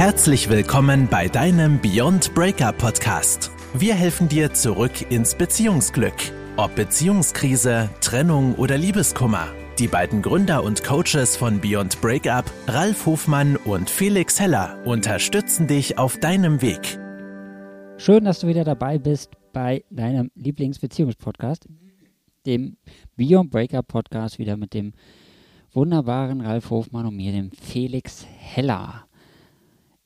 Herzlich willkommen bei deinem Beyond Breakup Podcast. Wir helfen dir zurück ins Beziehungsglück. Ob Beziehungskrise, Trennung oder Liebeskummer. Die beiden Gründer und Coaches von Beyond Breakup, Ralf Hofmann und Felix Heller, unterstützen dich auf deinem Weg. Schön, dass du wieder dabei bist bei deinem Lieblingsbeziehungspodcast, dem Beyond Breakup Podcast, wieder mit dem wunderbaren Ralf Hofmann und mir, dem Felix Heller.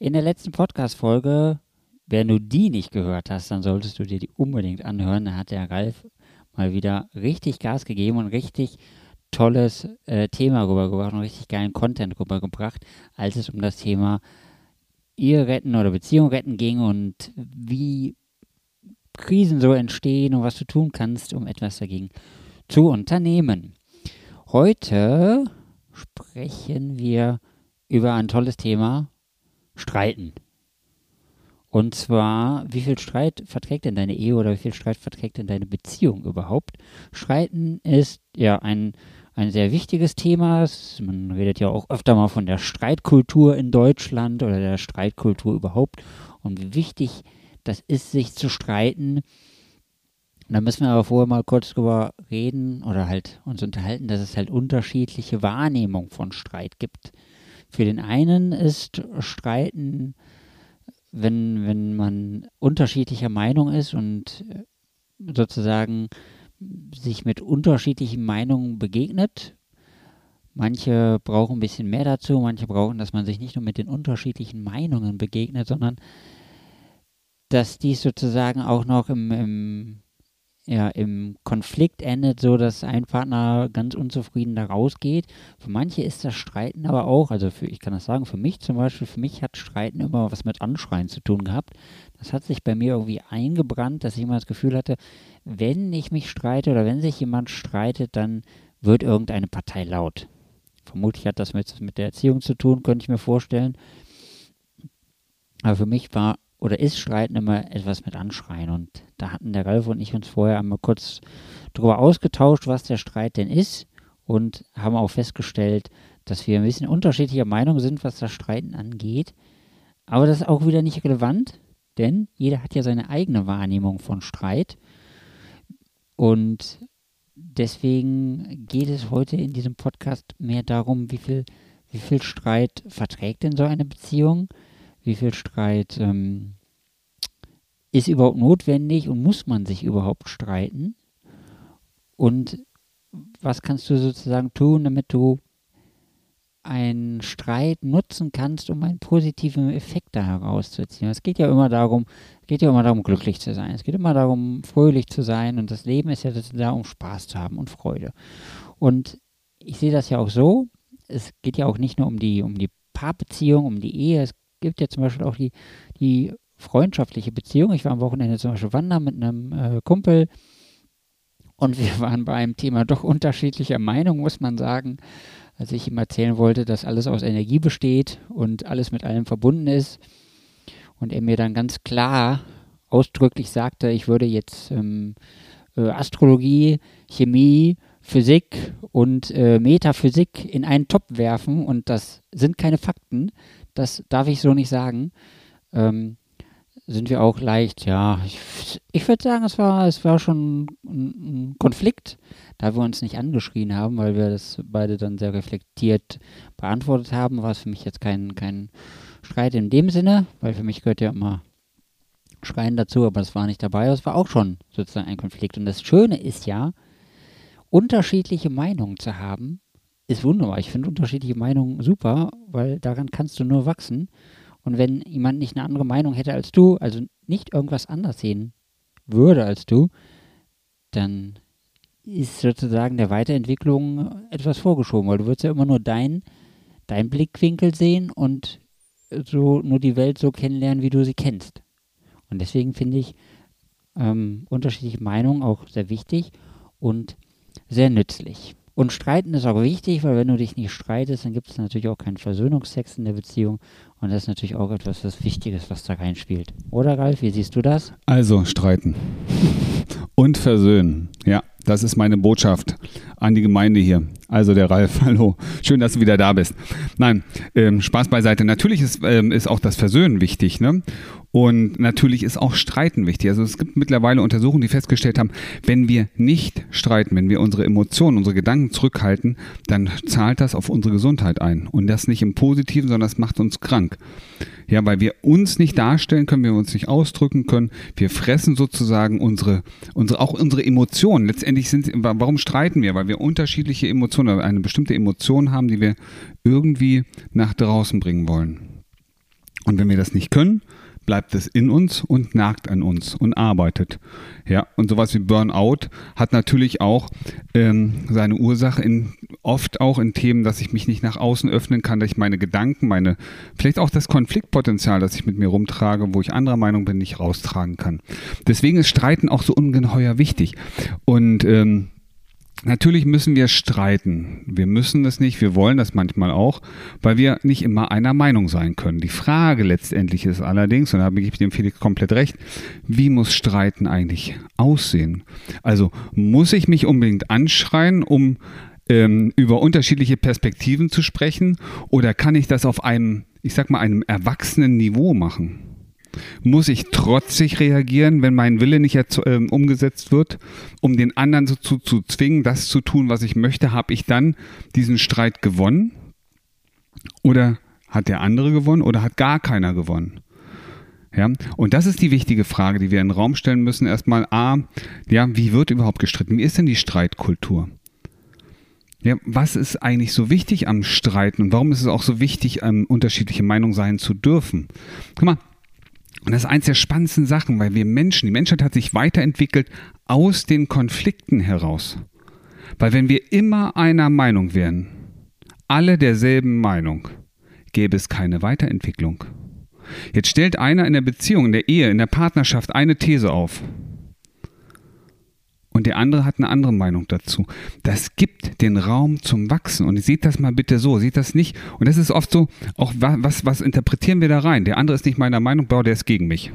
In der letzten Podcast-Folge, wenn du die nicht gehört hast, dann solltest du dir die unbedingt anhören. Da hat der Ralf mal wieder richtig Gas gegeben und richtig tolles äh, Thema rübergebracht und richtig geilen Content rübergebracht, als es um das Thema Ehe retten oder Beziehung retten ging und wie Krisen so entstehen und was du tun kannst, um etwas dagegen zu unternehmen. Heute sprechen wir über ein tolles Thema, Streiten. Und zwar, wie viel Streit verträgt denn deine Ehe oder wie viel Streit verträgt denn deine Beziehung überhaupt? Streiten ist ja ein, ein sehr wichtiges Thema. Man redet ja auch öfter mal von der Streitkultur in Deutschland oder der Streitkultur überhaupt und wie wichtig das ist, sich zu streiten. Da müssen wir aber vorher mal kurz drüber reden oder halt uns unterhalten, dass es halt unterschiedliche Wahrnehmungen von Streit gibt. Für den einen ist Streiten, wenn, wenn man unterschiedlicher Meinung ist und äh, sozusagen sich mit unterschiedlichen Meinungen begegnet. Manche brauchen ein bisschen mehr dazu, manche brauchen, dass man sich nicht nur mit den unterschiedlichen Meinungen begegnet, sondern dass dies sozusagen auch noch im, im ja, im Konflikt endet so, dass ein Partner ganz unzufrieden da rausgeht. Für manche ist das Streiten aber auch, also für, ich kann das sagen, für mich zum Beispiel, für mich hat Streiten immer was mit Anschreien zu tun gehabt. Das hat sich bei mir irgendwie eingebrannt, dass ich immer das Gefühl hatte, wenn ich mich streite oder wenn sich jemand streitet, dann wird irgendeine Partei laut. Vermutlich hat das mit, mit der Erziehung zu tun, könnte ich mir vorstellen. Aber für mich war oder ist Streiten immer etwas mit Anschreien. Und da hatten der Ralf und ich uns vorher einmal kurz darüber ausgetauscht, was der Streit denn ist und haben auch festgestellt, dass wir ein bisschen unterschiedlicher Meinung sind, was das Streiten angeht. Aber das ist auch wieder nicht relevant, denn jeder hat ja seine eigene Wahrnehmung von Streit. Und deswegen geht es heute in diesem Podcast mehr darum, wie viel, wie viel Streit verträgt denn so eine Beziehung? Wie viel Streit ähm, ist überhaupt notwendig und muss man sich überhaupt streiten? Und was kannst du sozusagen tun, damit du einen Streit nutzen kannst, um einen positiven Effekt da herauszuziehen. Es geht ja immer darum, es geht ja immer darum, glücklich zu sein. Es geht immer darum, fröhlich zu sein. Und das Leben ist ja da, um Spaß zu haben und Freude. Und ich sehe das ja auch so. Es geht ja auch nicht nur um die, um die Paarbeziehung, um die Ehe. Es gibt ja zum Beispiel auch die, die freundschaftliche Beziehung. Ich war am Wochenende zum Beispiel wandern mit einem äh, Kumpel und wir waren bei einem Thema doch unterschiedlicher Meinung, muss man sagen. Als ich ihm erzählen wollte, dass alles aus Energie besteht und alles mit allem verbunden ist. Und er mir dann ganz klar ausdrücklich sagte, ich würde jetzt ähm, äh, Astrologie, Chemie, Physik und äh, Metaphysik in einen Topf werfen und das sind keine Fakten, das darf ich so nicht sagen. Ähm, sind wir auch leicht, ja, ich, ich würde sagen, es war, es war schon ein, ein, Konflikt, da wir uns nicht angeschrien haben, weil wir das beide dann sehr reflektiert beantwortet haben, war es für mich jetzt kein, kein Streit in dem Sinne, weil für mich gehört ja immer Schreien dazu, aber das war nicht dabei, es war auch schon sozusagen ein Konflikt. Und das Schöne ist ja, unterschiedliche Meinungen zu haben, ist wunderbar. Ich finde unterschiedliche Meinungen super, weil daran kannst du nur wachsen. Und wenn jemand nicht eine andere Meinung hätte als du, also nicht irgendwas anders sehen würde als du, dann ist sozusagen der Weiterentwicklung etwas vorgeschoben, weil du würdest ja immer nur deinen dein Blickwinkel sehen und so nur die Welt so kennenlernen, wie du sie kennst. Und deswegen finde ich ähm, unterschiedliche Meinungen auch sehr wichtig und sehr nützlich. Und streiten ist auch wichtig, weil wenn du dich nicht streitest, dann gibt es natürlich auch keinen Versöhnungsex in der Beziehung. Und das ist natürlich auch etwas, was Wichtiges, was da reinspielt. Oder Ralf, wie siehst du das? Also streiten. Und versöhnen. Ja, das ist meine Botschaft an die Gemeinde hier. Also der Ralf, hallo. Schön, dass du wieder da bist. Nein, ähm, Spaß beiseite. Natürlich ist, ähm, ist auch das Versöhnen wichtig. Ne? Und natürlich ist auch Streiten wichtig. Also es gibt mittlerweile Untersuchungen, die festgestellt haben, wenn wir nicht streiten, wenn wir unsere Emotionen, unsere Gedanken zurückhalten, dann zahlt das auf unsere Gesundheit ein. Und das nicht im Positiven, sondern das macht uns krank. Ja, weil wir uns nicht darstellen können, wir uns nicht ausdrücken können. Wir fressen sozusagen unsere, unsere, auch unsere Emotionen. Letztendlich sind, warum streiten wir? Weil wir unterschiedliche Emotionen, eine bestimmte Emotion haben, die wir irgendwie nach draußen bringen wollen. Und wenn wir das nicht können, bleibt es in uns und nagt an uns und arbeitet. Ja, und sowas wie Burnout hat natürlich auch ähm, seine Ursache in oft auch in Themen, dass ich mich nicht nach außen öffnen kann, dass ich meine Gedanken, meine, vielleicht auch das Konfliktpotenzial, das ich mit mir rumtrage, wo ich anderer Meinung bin, nicht raustragen kann. Deswegen ist Streiten auch so ungeheuer wichtig. Und ähm, Natürlich müssen wir streiten. Wir müssen es nicht, wir wollen das manchmal auch, weil wir nicht immer einer Meinung sein können. Die Frage letztendlich ist allerdings, und da gebe ich dem Felix komplett recht, wie muss Streiten eigentlich aussehen? Also muss ich mich unbedingt anschreien, um ähm, über unterschiedliche Perspektiven zu sprechen, oder kann ich das auf einem, ich sag mal, einem erwachsenen Niveau machen? Muss ich trotzig reagieren, wenn mein Wille nicht äh, umgesetzt wird, um den anderen so zu, zu zwingen, das zu tun, was ich möchte? Habe ich dann diesen Streit gewonnen? Oder hat der andere gewonnen oder hat gar keiner gewonnen? Ja, und das ist die wichtige Frage, die wir in den Raum stellen müssen. Erstmal, A, ja, wie wird überhaupt gestritten? Wie ist denn die Streitkultur? Ja, was ist eigentlich so wichtig am Streiten und warum ist es auch so wichtig, ähm, unterschiedliche Meinungen sein zu dürfen? Guck mal, und das ist eins der spannendsten Sachen, weil wir Menschen, die Menschheit hat sich weiterentwickelt aus den Konflikten heraus. Weil wenn wir immer einer Meinung wären, alle derselben Meinung, gäbe es keine Weiterentwicklung. Jetzt stellt einer in der Beziehung, in der Ehe, in der Partnerschaft eine These auf und der andere hat eine andere Meinung dazu. Das gibt den Raum zum Wachsen. Und seht das mal bitte so, seht das nicht. Und das ist oft so, auch was, was interpretieren wir da rein? Der andere ist nicht meiner Meinung, boah, der ist gegen mich.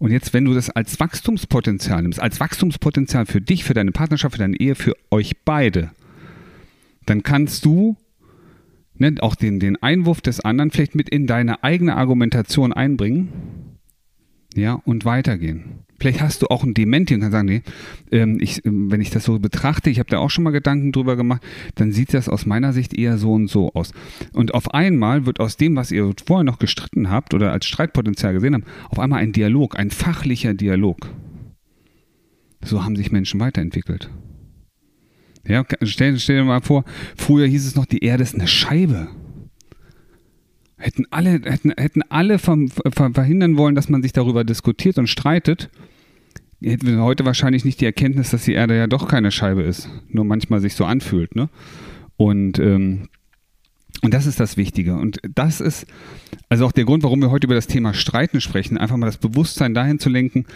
Und jetzt, wenn du das als Wachstumspotenzial nimmst, als Wachstumspotenzial für dich, für deine Partnerschaft, für deine Ehe, für euch beide, dann kannst du ne, auch den, den Einwurf des anderen vielleicht mit in deine eigene Argumentation einbringen ja, und weitergehen. Vielleicht hast du auch ein Dementi und kannst sagen, nee, ähm, ich, ähm, wenn ich das so betrachte, ich habe da auch schon mal Gedanken drüber gemacht, dann sieht das aus meiner Sicht eher so und so aus. Und auf einmal wird aus dem, was ihr vorher noch gestritten habt oder als Streitpotenzial gesehen habt, auf einmal ein Dialog, ein fachlicher Dialog. So haben sich Menschen weiterentwickelt. Ja, stell, stell dir mal vor, früher hieß es noch, die Erde ist eine Scheibe. Hätten alle, hätten, hätten alle verhindern wollen, dass man sich darüber diskutiert und streitet, hätten wir heute wahrscheinlich nicht die Erkenntnis, dass die Erde ja doch keine Scheibe ist, nur manchmal sich so anfühlt. Ne? Und ähm, und das ist das Wichtige. Und das ist also auch der Grund, warum wir heute über das Thema Streiten sprechen. Einfach mal das Bewusstsein dahin zu lenken,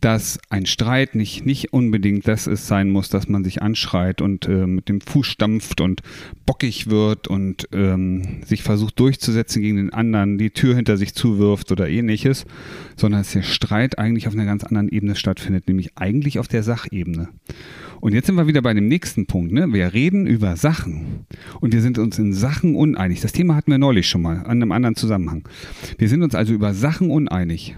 dass ein Streit nicht, nicht unbedingt das ist, sein muss, dass man sich anschreit und äh, mit dem Fuß stampft und bockig wird und ähm, sich versucht durchzusetzen gegen den anderen, die Tür hinter sich zuwirft oder ähnliches, sondern dass der Streit eigentlich auf einer ganz anderen Ebene stattfindet, nämlich eigentlich auf der Sachebene. Und jetzt sind wir wieder bei dem nächsten Punkt. Ne? Wir reden über Sachen und wir sind uns in Sachen uneinig. Das Thema hatten wir neulich schon mal, an einem anderen Zusammenhang. Wir sind uns also über Sachen uneinig.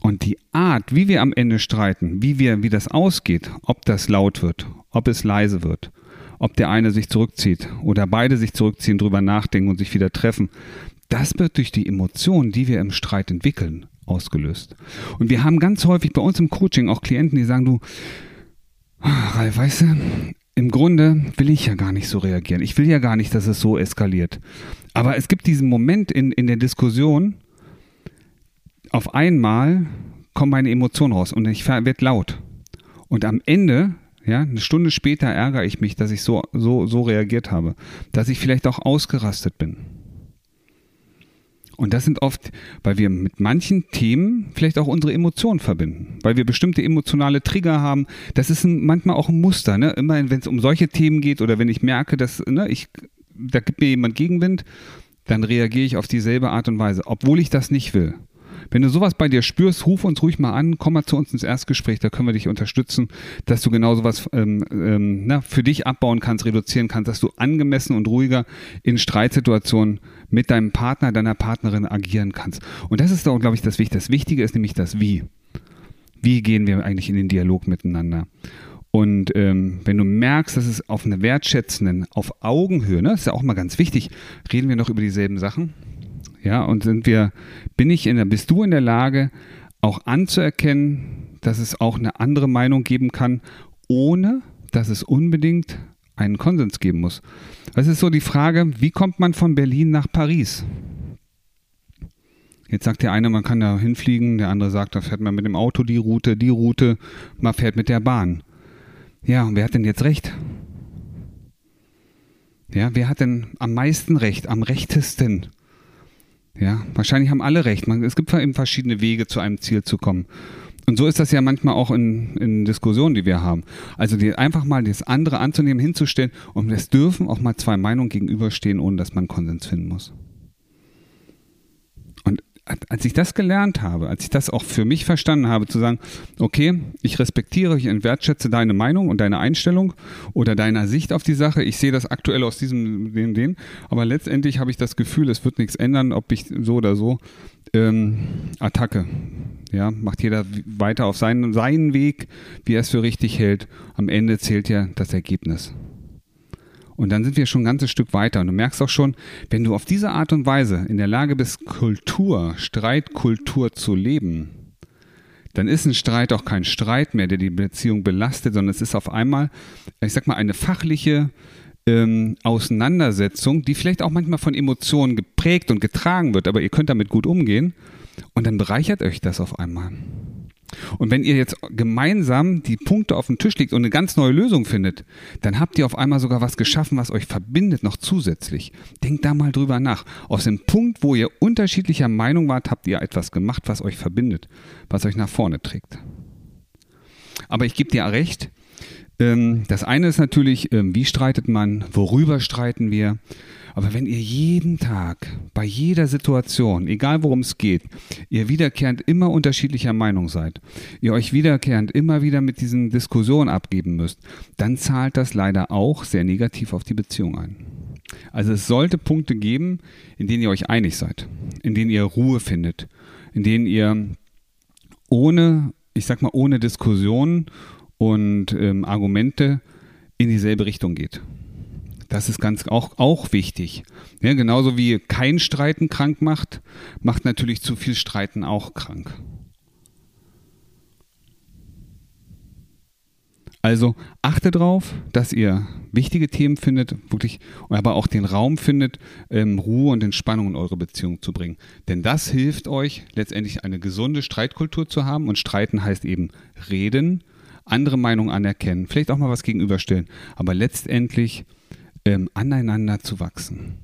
Und die Art, wie wir am Ende streiten, wie, wir, wie das ausgeht, ob das laut wird, ob es leise wird, ob der eine sich zurückzieht oder beide sich zurückziehen, drüber nachdenken und sich wieder treffen, das wird durch die Emotionen, die wir im Streit entwickeln, ausgelöst. Und wir haben ganz häufig bei uns im Coaching auch Klienten, die sagen, du, Ralf, weißt du, im Grunde will ich ja gar nicht so reagieren. Ich will ja gar nicht, dass es so eskaliert. Aber es gibt diesen Moment in, in der Diskussion, auf einmal kommen meine Emotionen raus und ich werde laut. Und am Ende, ja, eine Stunde später ärgere ich mich, dass ich so, so, so reagiert habe. Dass ich vielleicht auch ausgerastet bin. Und das sind oft, weil wir mit manchen Themen vielleicht auch unsere Emotionen verbinden, weil wir bestimmte emotionale Trigger haben. Das ist ein, manchmal auch ein Muster. Ne? Immer wenn es um solche Themen geht oder wenn ich merke, dass ne, ich, da gibt mir jemand Gegenwind, dann reagiere ich auf dieselbe Art und Weise, obwohl ich das nicht will. Wenn du sowas bei dir spürst, ruf uns ruhig mal an, komm mal zu uns ins Erstgespräch, da können wir dich unterstützen, dass du genau sowas ähm, ähm, für dich abbauen kannst, reduzieren kannst, dass du angemessen und ruhiger in Streitsituationen mit deinem Partner, deiner Partnerin agieren kannst. Und das ist doch, glaube ich, das Wichtige. Das Wichtige ist nämlich das Wie. Wie gehen wir eigentlich in den Dialog miteinander? Und ähm, wenn du merkst, dass es auf einer wertschätzenden, auf Augenhöhe, ne, ist ja auch mal ganz wichtig, reden wir noch über dieselben Sachen. Ja, und sind wir, bin ich in der, bist du in der Lage, auch anzuerkennen, dass es auch eine andere Meinung geben kann, ohne dass es unbedingt einen Konsens geben muss. Das ist so die Frage, wie kommt man von Berlin nach Paris? Jetzt sagt der eine, man kann da hinfliegen, der andere sagt, da fährt man mit dem Auto die Route, die Route, man fährt mit der Bahn. Ja, und wer hat denn jetzt recht? Ja, wer hat denn am meisten Recht, am rechtesten? Ja, wahrscheinlich haben alle recht. Man, es gibt eben verschiedene Wege, zu einem Ziel zu kommen. Und so ist das ja manchmal auch in, in Diskussionen, die wir haben. Also die, einfach mal das andere anzunehmen, hinzustellen und es dürfen auch mal zwei Meinungen gegenüberstehen, ohne dass man Konsens finden muss als ich das gelernt habe, als ich das auch für mich verstanden habe, zu sagen, okay, ich respektiere, ich wertschätze deine Meinung und deine Einstellung oder deine Sicht auf die Sache, ich sehe das aktuell aus diesem, den, den, aber letztendlich habe ich das Gefühl, es wird nichts ändern, ob ich so oder so, ähm, Attacke. Ja, macht jeder weiter auf seinen, seinen Weg, wie er es für richtig hält. Am Ende zählt ja das Ergebnis. Und dann sind wir schon ein ganzes Stück weiter. Und du merkst auch schon, wenn du auf diese Art und Weise in der Lage bist, Kultur, Streitkultur zu leben, dann ist ein Streit auch kein Streit mehr, der die Beziehung belastet, sondern es ist auf einmal, ich sag mal, eine fachliche ähm, Auseinandersetzung, die vielleicht auch manchmal von Emotionen geprägt und getragen wird, aber ihr könnt damit gut umgehen. Und dann bereichert euch das auf einmal. Und wenn ihr jetzt gemeinsam die Punkte auf den Tisch legt und eine ganz neue Lösung findet, dann habt ihr auf einmal sogar was geschaffen, was euch verbindet, noch zusätzlich. Denkt da mal drüber nach. Aus dem Punkt, wo ihr unterschiedlicher Meinung wart, habt ihr etwas gemacht, was euch verbindet, was euch nach vorne trägt. Aber ich gebe dir recht, ähm, das eine ist natürlich, ähm, wie streitet man, worüber streiten wir. Aber wenn ihr jeden Tag, bei jeder Situation, egal worum es geht, ihr wiederkehrend immer unterschiedlicher Meinung seid, ihr euch wiederkehrend immer wieder mit diesen Diskussionen abgeben müsst, dann zahlt das leider auch sehr negativ auf die Beziehung ein. Also es sollte Punkte geben, in denen ihr euch einig seid, in denen ihr Ruhe findet, in denen ihr ohne, ich sag mal, ohne Diskussion und ähm, Argumente in dieselbe Richtung geht. Das ist ganz auch, auch wichtig. Ja, genauso wie kein Streiten krank macht, macht natürlich zu viel Streiten auch krank. Also achte darauf, dass ihr wichtige Themen findet, wirklich, aber auch den Raum findet, ähm, Ruhe und Entspannung in eure Beziehung zu bringen. Denn das hilft euch letztendlich eine gesunde Streitkultur zu haben und streiten heißt eben reden, andere Meinungen anerkennen, vielleicht auch mal was gegenüberstellen, aber letztendlich ähm, aneinander zu wachsen.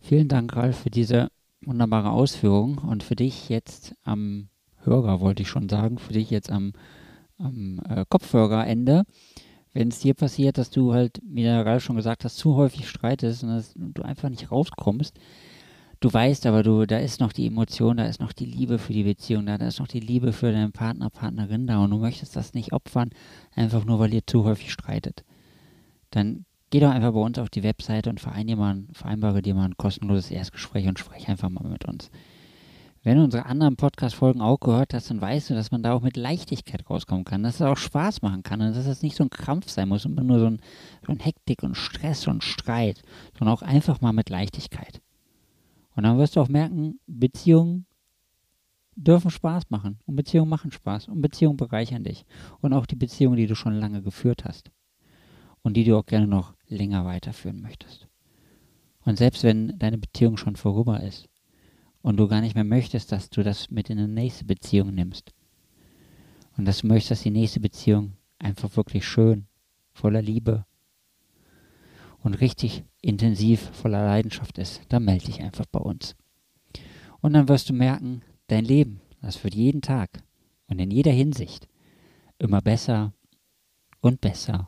Vielen Dank, Ralf, für diese wunderbare Ausführung und für dich jetzt am Hörer, wollte ich schon sagen, für dich jetzt am, am äh, Kopfhörerende. Wenn es dir passiert, dass du halt, wie der Ralf schon gesagt hast, zu häufig streitest und dass du einfach nicht rauskommst, du weißt aber, du, da ist noch die Emotion, da ist noch die Liebe für die Beziehung da, da ist noch die Liebe für deinen Partner, Partnerin da und du möchtest das nicht opfern, einfach nur, weil ihr zu häufig streitet. Dann geh doch einfach bei uns auf die Webseite und vereinbare dir mal ein kostenloses Erstgespräch und spreche einfach mal mit uns. Wenn du unsere anderen Podcast-Folgen auch gehört hast, dann weißt du, dass man da auch mit Leichtigkeit rauskommen kann, dass es auch Spaß machen kann und dass es nicht so ein Krampf sein muss und nur so ein, so ein Hektik und Stress und Streit, sondern auch einfach mal mit Leichtigkeit. Und dann wirst du auch merken, Beziehungen dürfen Spaß machen und Beziehungen machen Spaß und Beziehungen bereichern dich und auch die Beziehungen, die du schon lange geführt hast und die du auch gerne noch länger weiterführen möchtest. Und selbst wenn deine Beziehung schon vorüber ist und du gar nicht mehr möchtest, dass du das mit in eine nächste Beziehung nimmst und dass du möchtest, dass die nächste Beziehung einfach wirklich schön, voller Liebe und richtig intensiv voller Leidenschaft ist, dann melde dich einfach bei uns. Und dann wirst du merken, dein Leben, das wird jeden Tag und in jeder Hinsicht immer besser und besser